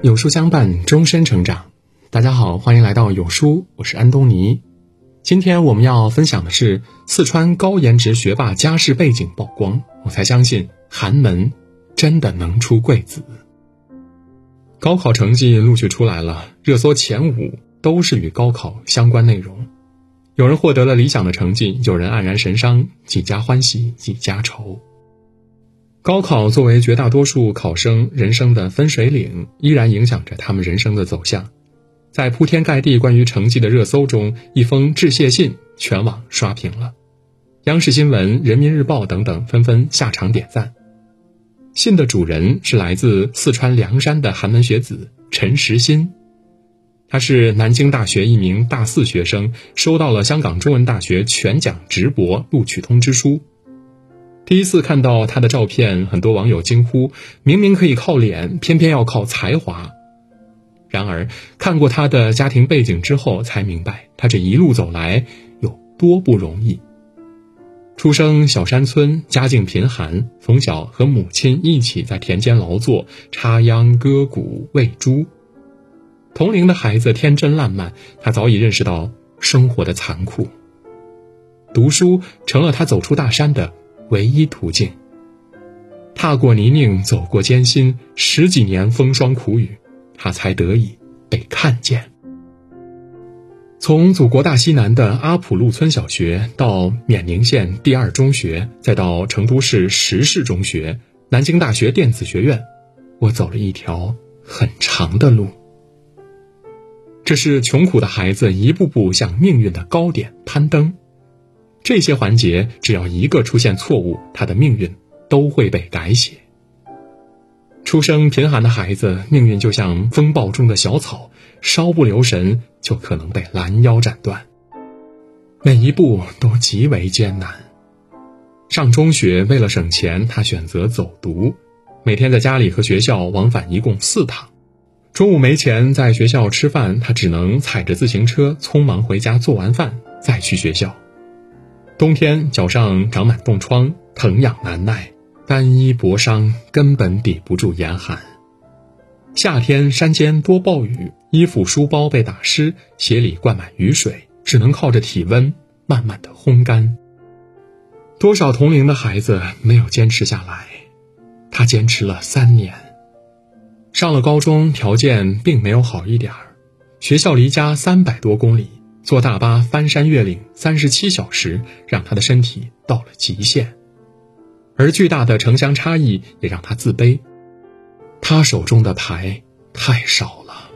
有书相伴，终身成长。大家好，欢迎来到有书，我是安东尼。今天我们要分享的是四川高颜值学霸家世背景曝光，我才相信寒门真的能出贵子。高考成绩陆续出来了，热搜前五都是与高考相关内容。有人获得了理想的成绩，有人黯然神伤，几家欢喜几家愁。高考作为绝大多数考生人生的分水岭，依然影响着他们人生的走向。在铺天盖地关于成绩的热搜中，一封致谢信全网刷屏了，央视新闻、人民日报等等纷纷下场点赞。信的主人是来自四川凉山的寒门学子陈实新，他是南京大学一名大四学生，收到了香港中文大学全奖直博录取通知书。第一次看到他的照片，很多网友惊呼：“明明可以靠脸，偏偏要靠才华。”然而，看过他的家庭背景之后，才明白他这一路走来有多不容易。出生小山村，家境贫寒，从小和母亲一起在田间劳作，插秧、割谷、喂猪。同龄的孩子天真烂漫，他早已认识到生活的残酷。读书成了他走出大山的。唯一途径。踏过泥泞，走过艰辛，十几年风霜苦雨，他才得以被看见。从祖国大西南的阿普路村小学到冕宁县第二中学，再到成都市石市中学、南京大学电子学院，我走了一条很长的路。这是穷苦的孩子一步步向命运的高点攀登。这些环节，只要一个出现错误，他的命运都会被改写。出生贫寒的孩子，命运就像风暴中的小草，稍不留神就可能被拦腰斩断。每一步都极为艰难。上中学为了省钱，他选择走读，每天在家里和学校往返一共四趟。中午没钱在学校吃饭，他只能踩着自行车匆忙回家，做完饭再去学校。冬天脚上长满冻疮，疼痒难耐，单衣薄伤，根本抵不住严寒。夏天山间多暴雨，衣服书包被打湿，鞋里灌满雨水，只能靠着体温慢慢的烘干。多少同龄的孩子没有坚持下来，他坚持了三年。上了高中，条件并没有好一点儿，学校离家三百多公里。坐大巴翻山越岭三十七小时，让他的身体到了极限，而巨大的城乡差异也让他自卑。他手中的牌太少了，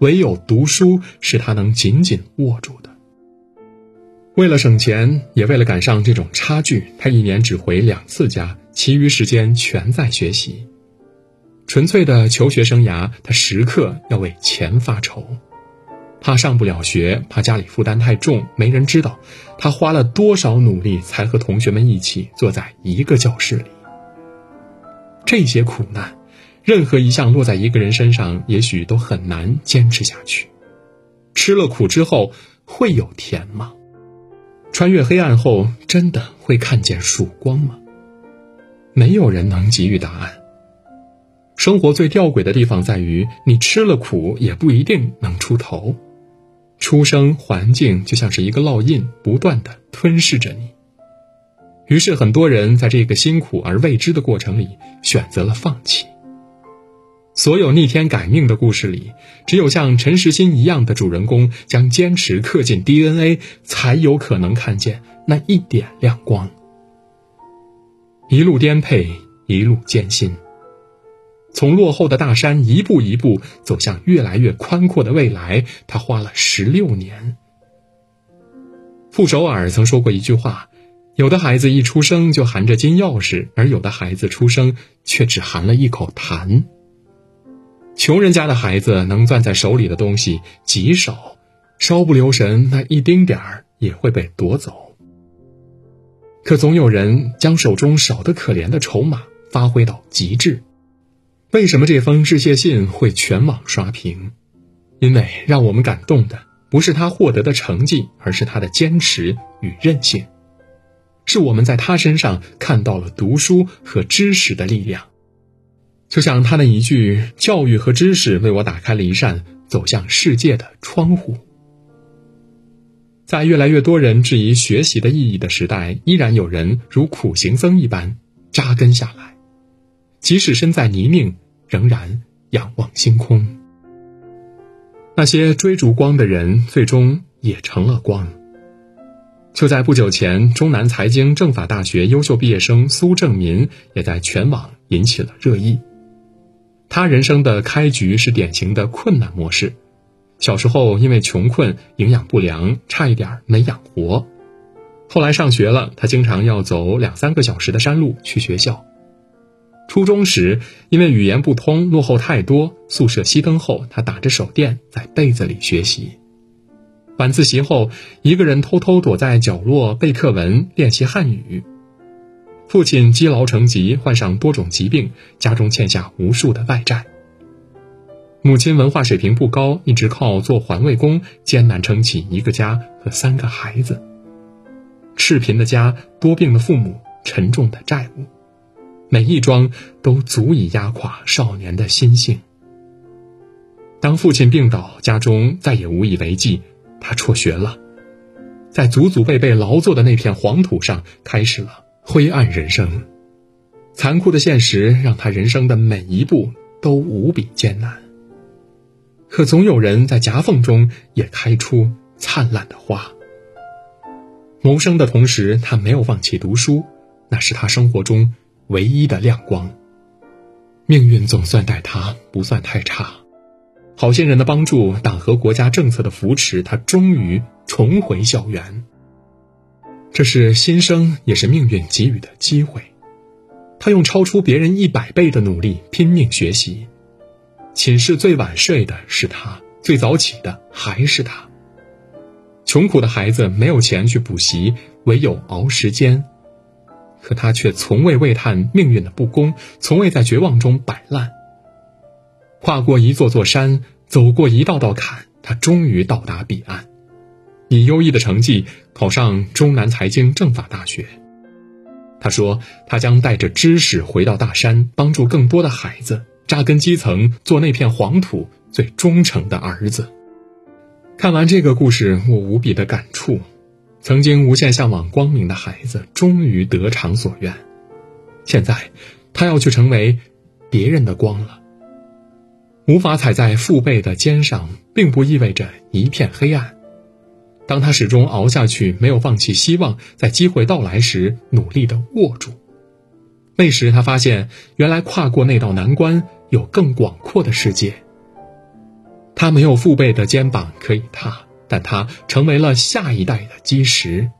唯有读书是他能紧紧握住的。为了省钱，也为了赶上这种差距，他一年只回两次家，其余时间全在学习。纯粹的求学生涯，他时刻要为钱发愁。怕上不了学，怕家里负担太重，没人知道他花了多少努力，才和同学们一起坐在一个教室里。这些苦难，任何一项落在一个人身上，也许都很难坚持下去。吃了苦之后，会有甜吗？穿越黑暗后，真的会看见曙光吗？没有人能给予答案。生活最吊诡的地方在于，你吃了苦，也不一定能出头。出生环境就像是一个烙印，不断的吞噬着你。于是，很多人在这个辛苦而未知的过程里选择了放弃。所有逆天改命的故事里，只有像陈实心一样的主人公，将坚持刻进 DNA，才有可能看见那一点亮光。一路颠沛，一路艰辛。从落后的大山一步一步走向越来越宽阔的未来，他花了十六年。傅首尔曾说过一句话：“有的孩子一出生就含着金钥匙，而有的孩子出生却只含了一口痰。”穷人家的孩子能攥在手里的东西极少，稍不留神，那一丁点儿也会被夺走。可总有人将手中少得可怜的筹码发挥到极致。为什么这封致谢信会全网刷屏？因为让我们感动的不是他获得的成绩，而是他的坚持与韧性。是我们在他身上看到了读书和知识的力量。就像他的一句“教育和知识为我打开了一扇走向世界的窗户”。在越来越多人质疑学习的意义的时代，依然有人如苦行僧一般扎根下来，即使身在泥泞，仍然仰望星空。那些追逐光的人，最终也成了光。就在不久前，中南财经政法大学优秀毕业生苏正民也在全网引起了热议。他人生的开局是典型的困难模式。小时候因为穷困、营养不良，差一点没养活。后来上学了，他经常要走两三个小时的山路去学校。初中时因为语言不通，落后太多，宿舍熄灯后，他打着手电在被子里学习。晚自习后，一个人偷偷躲在角落背课文、练习汉语。父亲积劳成疾，患上多种疾病，家中欠下无数的外债。母亲文化水平不高，一直靠做环卫工艰难撑起一个家和三个孩子。赤贫的家，多病的父母，沉重的债务，每一桩都足以压垮少年的心性。当父亲病倒，家中再也无以为继，他辍学了，在祖祖辈辈劳作的那片黄土上，开始了灰暗人生。残酷的现实让他人生的每一步都无比艰难。可总有人在夹缝中也开出灿烂的花。谋生的同时，他没有放弃读书，那是他生活中唯一的亮光。命运总算待他不算太差，好心人的帮助，党和国家政策的扶持，他终于重回校园。这是新生，也是命运给予的机会。他用超出别人一百倍的努力拼命学习。寝室最晚睡的是他，最早起的还是他。穷苦的孩子没有钱去补习，唯有熬时间。可他却从未畏叹命运的不公，从未在绝望中摆烂。跨过一座座山，走过一道道坎，他终于到达彼岸，以优异的成绩考上中南财经政法大学。他说：“他将带着知识回到大山，帮助更多的孩子。”扎根基层，做那片黄土最忠诚的儿子。看完这个故事，我无比的感触。曾经无限向往光明的孩子，终于得偿所愿。现在，他要去成为别人的光了。无法踩在父辈的肩上，并不意味着一片黑暗。当他始终熬下去，没有放弃希望，在机会到来时努力的握住。那时，他发现原来跨过那道难关。有更广阔的世界。他没有父辈的肩膀可以踏，但他成为了下一代的基石。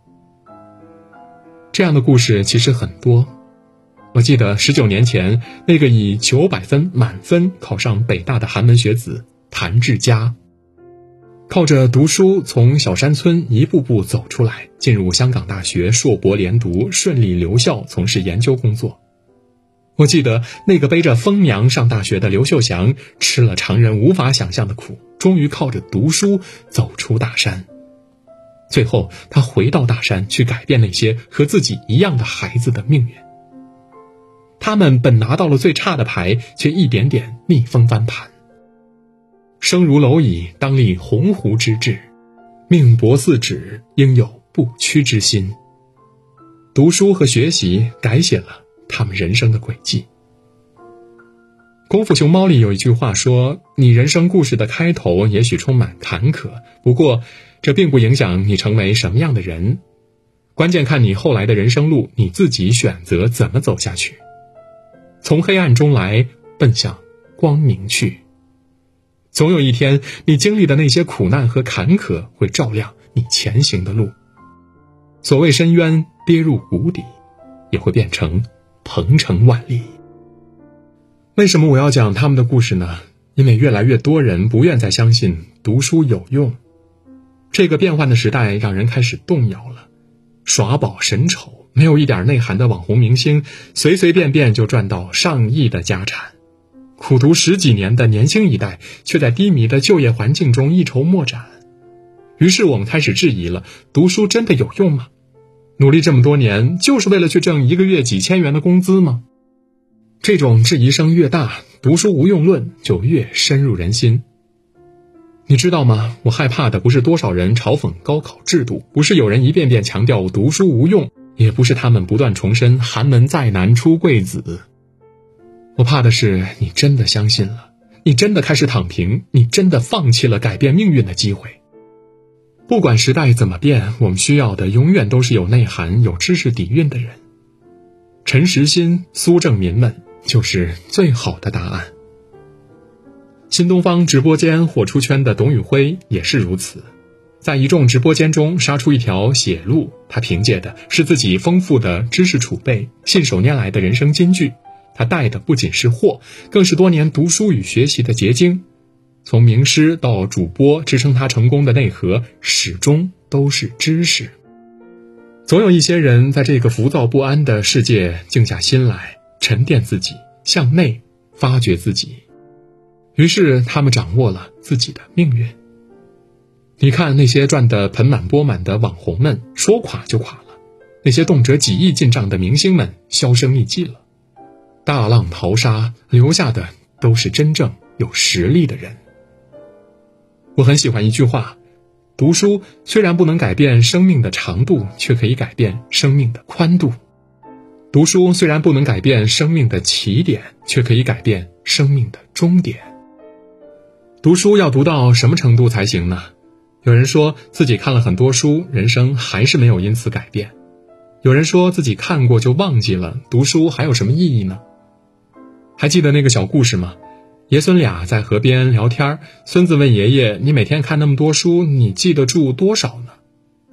这样的故事其实很多。我记得十九年前，那个以九百分满分考上北大的寒门学子谭志佳，靠着读书从小山村一步步走出来，进入香港大学硕博连读，顺利留校从事研究工作。我记得那个背着疯娘上大学的刘秀祥，吃了常人无法想象的苦，终于靠着读书走出大山。最后，他回到大山去改变那些和自己一样的孩子的命运。他们本拿到了最差的牌，却一点点逆风翻盘。生如蝼蚁，当立鸿鹄之志；命薄似纸，应有不屈之心。读书和学习改写了。他们人生的轨迹。功夫熊猫里有一句话说：“你人生故事的开头也许充满坎坷，不过这并不影响你成为什么样的人。关键看你后来的人生路，你自己选择怎么走下去。从黑暗中来，奔向光明去。总有一天，你经历的那些苦难和坎坷会照亮你前行的路。所谓深渊，跌入谷底，也会变成。”鹏程万里。为什么我要讲他们的故事呢？因为越来越多人不愿再相信读书有用。这个变幻的时代让人开始动摇了。耍宝神丑、没有一点内涵的网红明星，随随便便就赚到上亿的家产；苦读十几年的年轻一代，却在低迷的就业环境中一筹莫展。于是我们开始质疑了：读书真的有用吗？努力这么多年，就是为了去挣一个月几千元的工资吗？这种质疑声越大，读书无用论就越深入人心。你知道吗？我害怕的不是多少人嘲讽高考制度，不是有人一遍遍强调读书无用，也不是他们不断重申寒门再难出贵子。我怕的是你真的相信了，你真的开始躺平，你真的放弃了改变命运的机会。不管时代怎么变，我们需要的永远都是有内涵、有知识底蕴的人。陈实心、苏正民们就是最好的答案。新东方直播间火出圈的董宇辉也是如此，在一众直播间中杀出一条血路。他凭借的是自己丰富的知识储备、信手拈来的人生金句。他带的不仅是货，更是多年读书与学习的结晶。从名师到主播，支撑他成功的内核始终都是知识。总有一些人在这个浮躁不安的世界静下心来，沉淀自己，向内发掘自己。于是，他们掌握了自己的命运。你看那些赚得盆满钵满的网红们，说垮就垮了；那些动辄几亿进账的明星们，销声匿迹了。大浪淘沙，留下的都是真正有实力的人。我很喜欢一句话：读书虽然不能改变生命的长度，却可以改变生命的宽度；读书虽然不能改变生命的起点，却可以改变生命的终点。读书要读到什么程度才行呢？有人说自己看了很多书，人生还是没有因此改变；有人说自己看过就忘记了，读书还有什么意义呢？还记得那个小故事吗？爷孙俩在河边聊天，孙子问爷爷：“你每天看那么多书，你记得住多少呢？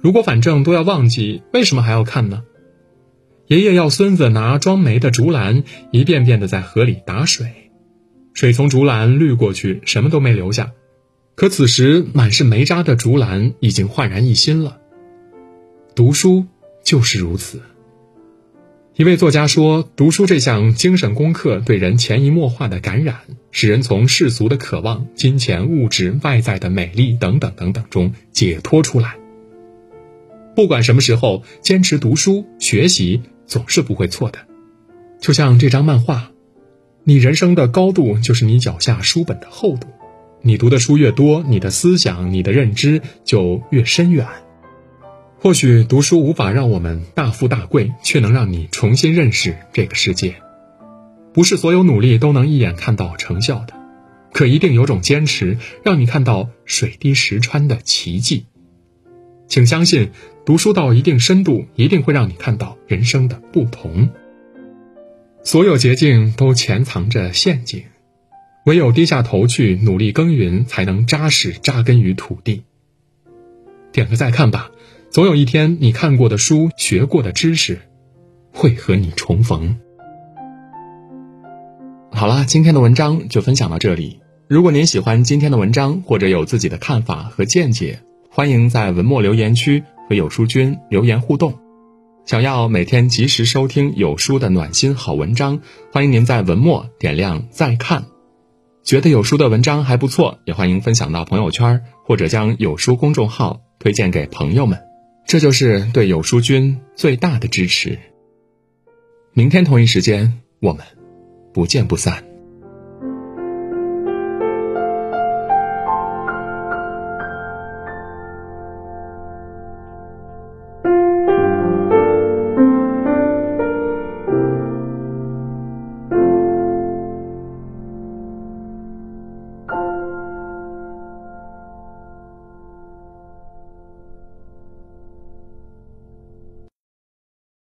如果反正都要忘记，为什么还要看呢？”爷爷要孙子拿装煤的竹篮，一遍遍的在河里打水。水从竹篮滤过去，什么都没留下。可此时满是煤渣的竹篮已经焕然一新了。读书就是如此。一位作家说：“读书这项精神功课对人潜移默化的感染，使人从世俗的渴望、金钱、物质、外在的美丽等等等等中解脱出来。不管什么时候，坚持读书学习总是不会错的。就像这张漫画。”你人生的高度就是你脚下书本的厚度，你读的书越多，你的思想、你的认知就越深远。或许读书无法让我们大富大贵，却能让你重新认识这个世界。不是所有努力都能一眼看到成效的，可一定有种坚持，让你看到水滴石穿的奇迹。请相信，读书到一定深度，一定会让你看到人生的不同。所有捷径都潜藏着陷阱，唯有低下头去努力耕耘，才能扎实扎根于土地。点个再看吧，总有一天，你看过的书、学过的知识，会和你重逢。好了，今天的文章就分享到这里。如果您喜欢今天的文章，或者有自己的看法和见解，欢迎在文末留言区和有书君留言互动。想要每天及时收听有书的暖心好文章，欢迎您在文末点亮再看。觉得有书的文章还不错，也欢迎分享到朋友圈，或者将有书公众号推荐给朋友们，这就是对有书君最大的支持。明天同一时间，我们不见不散。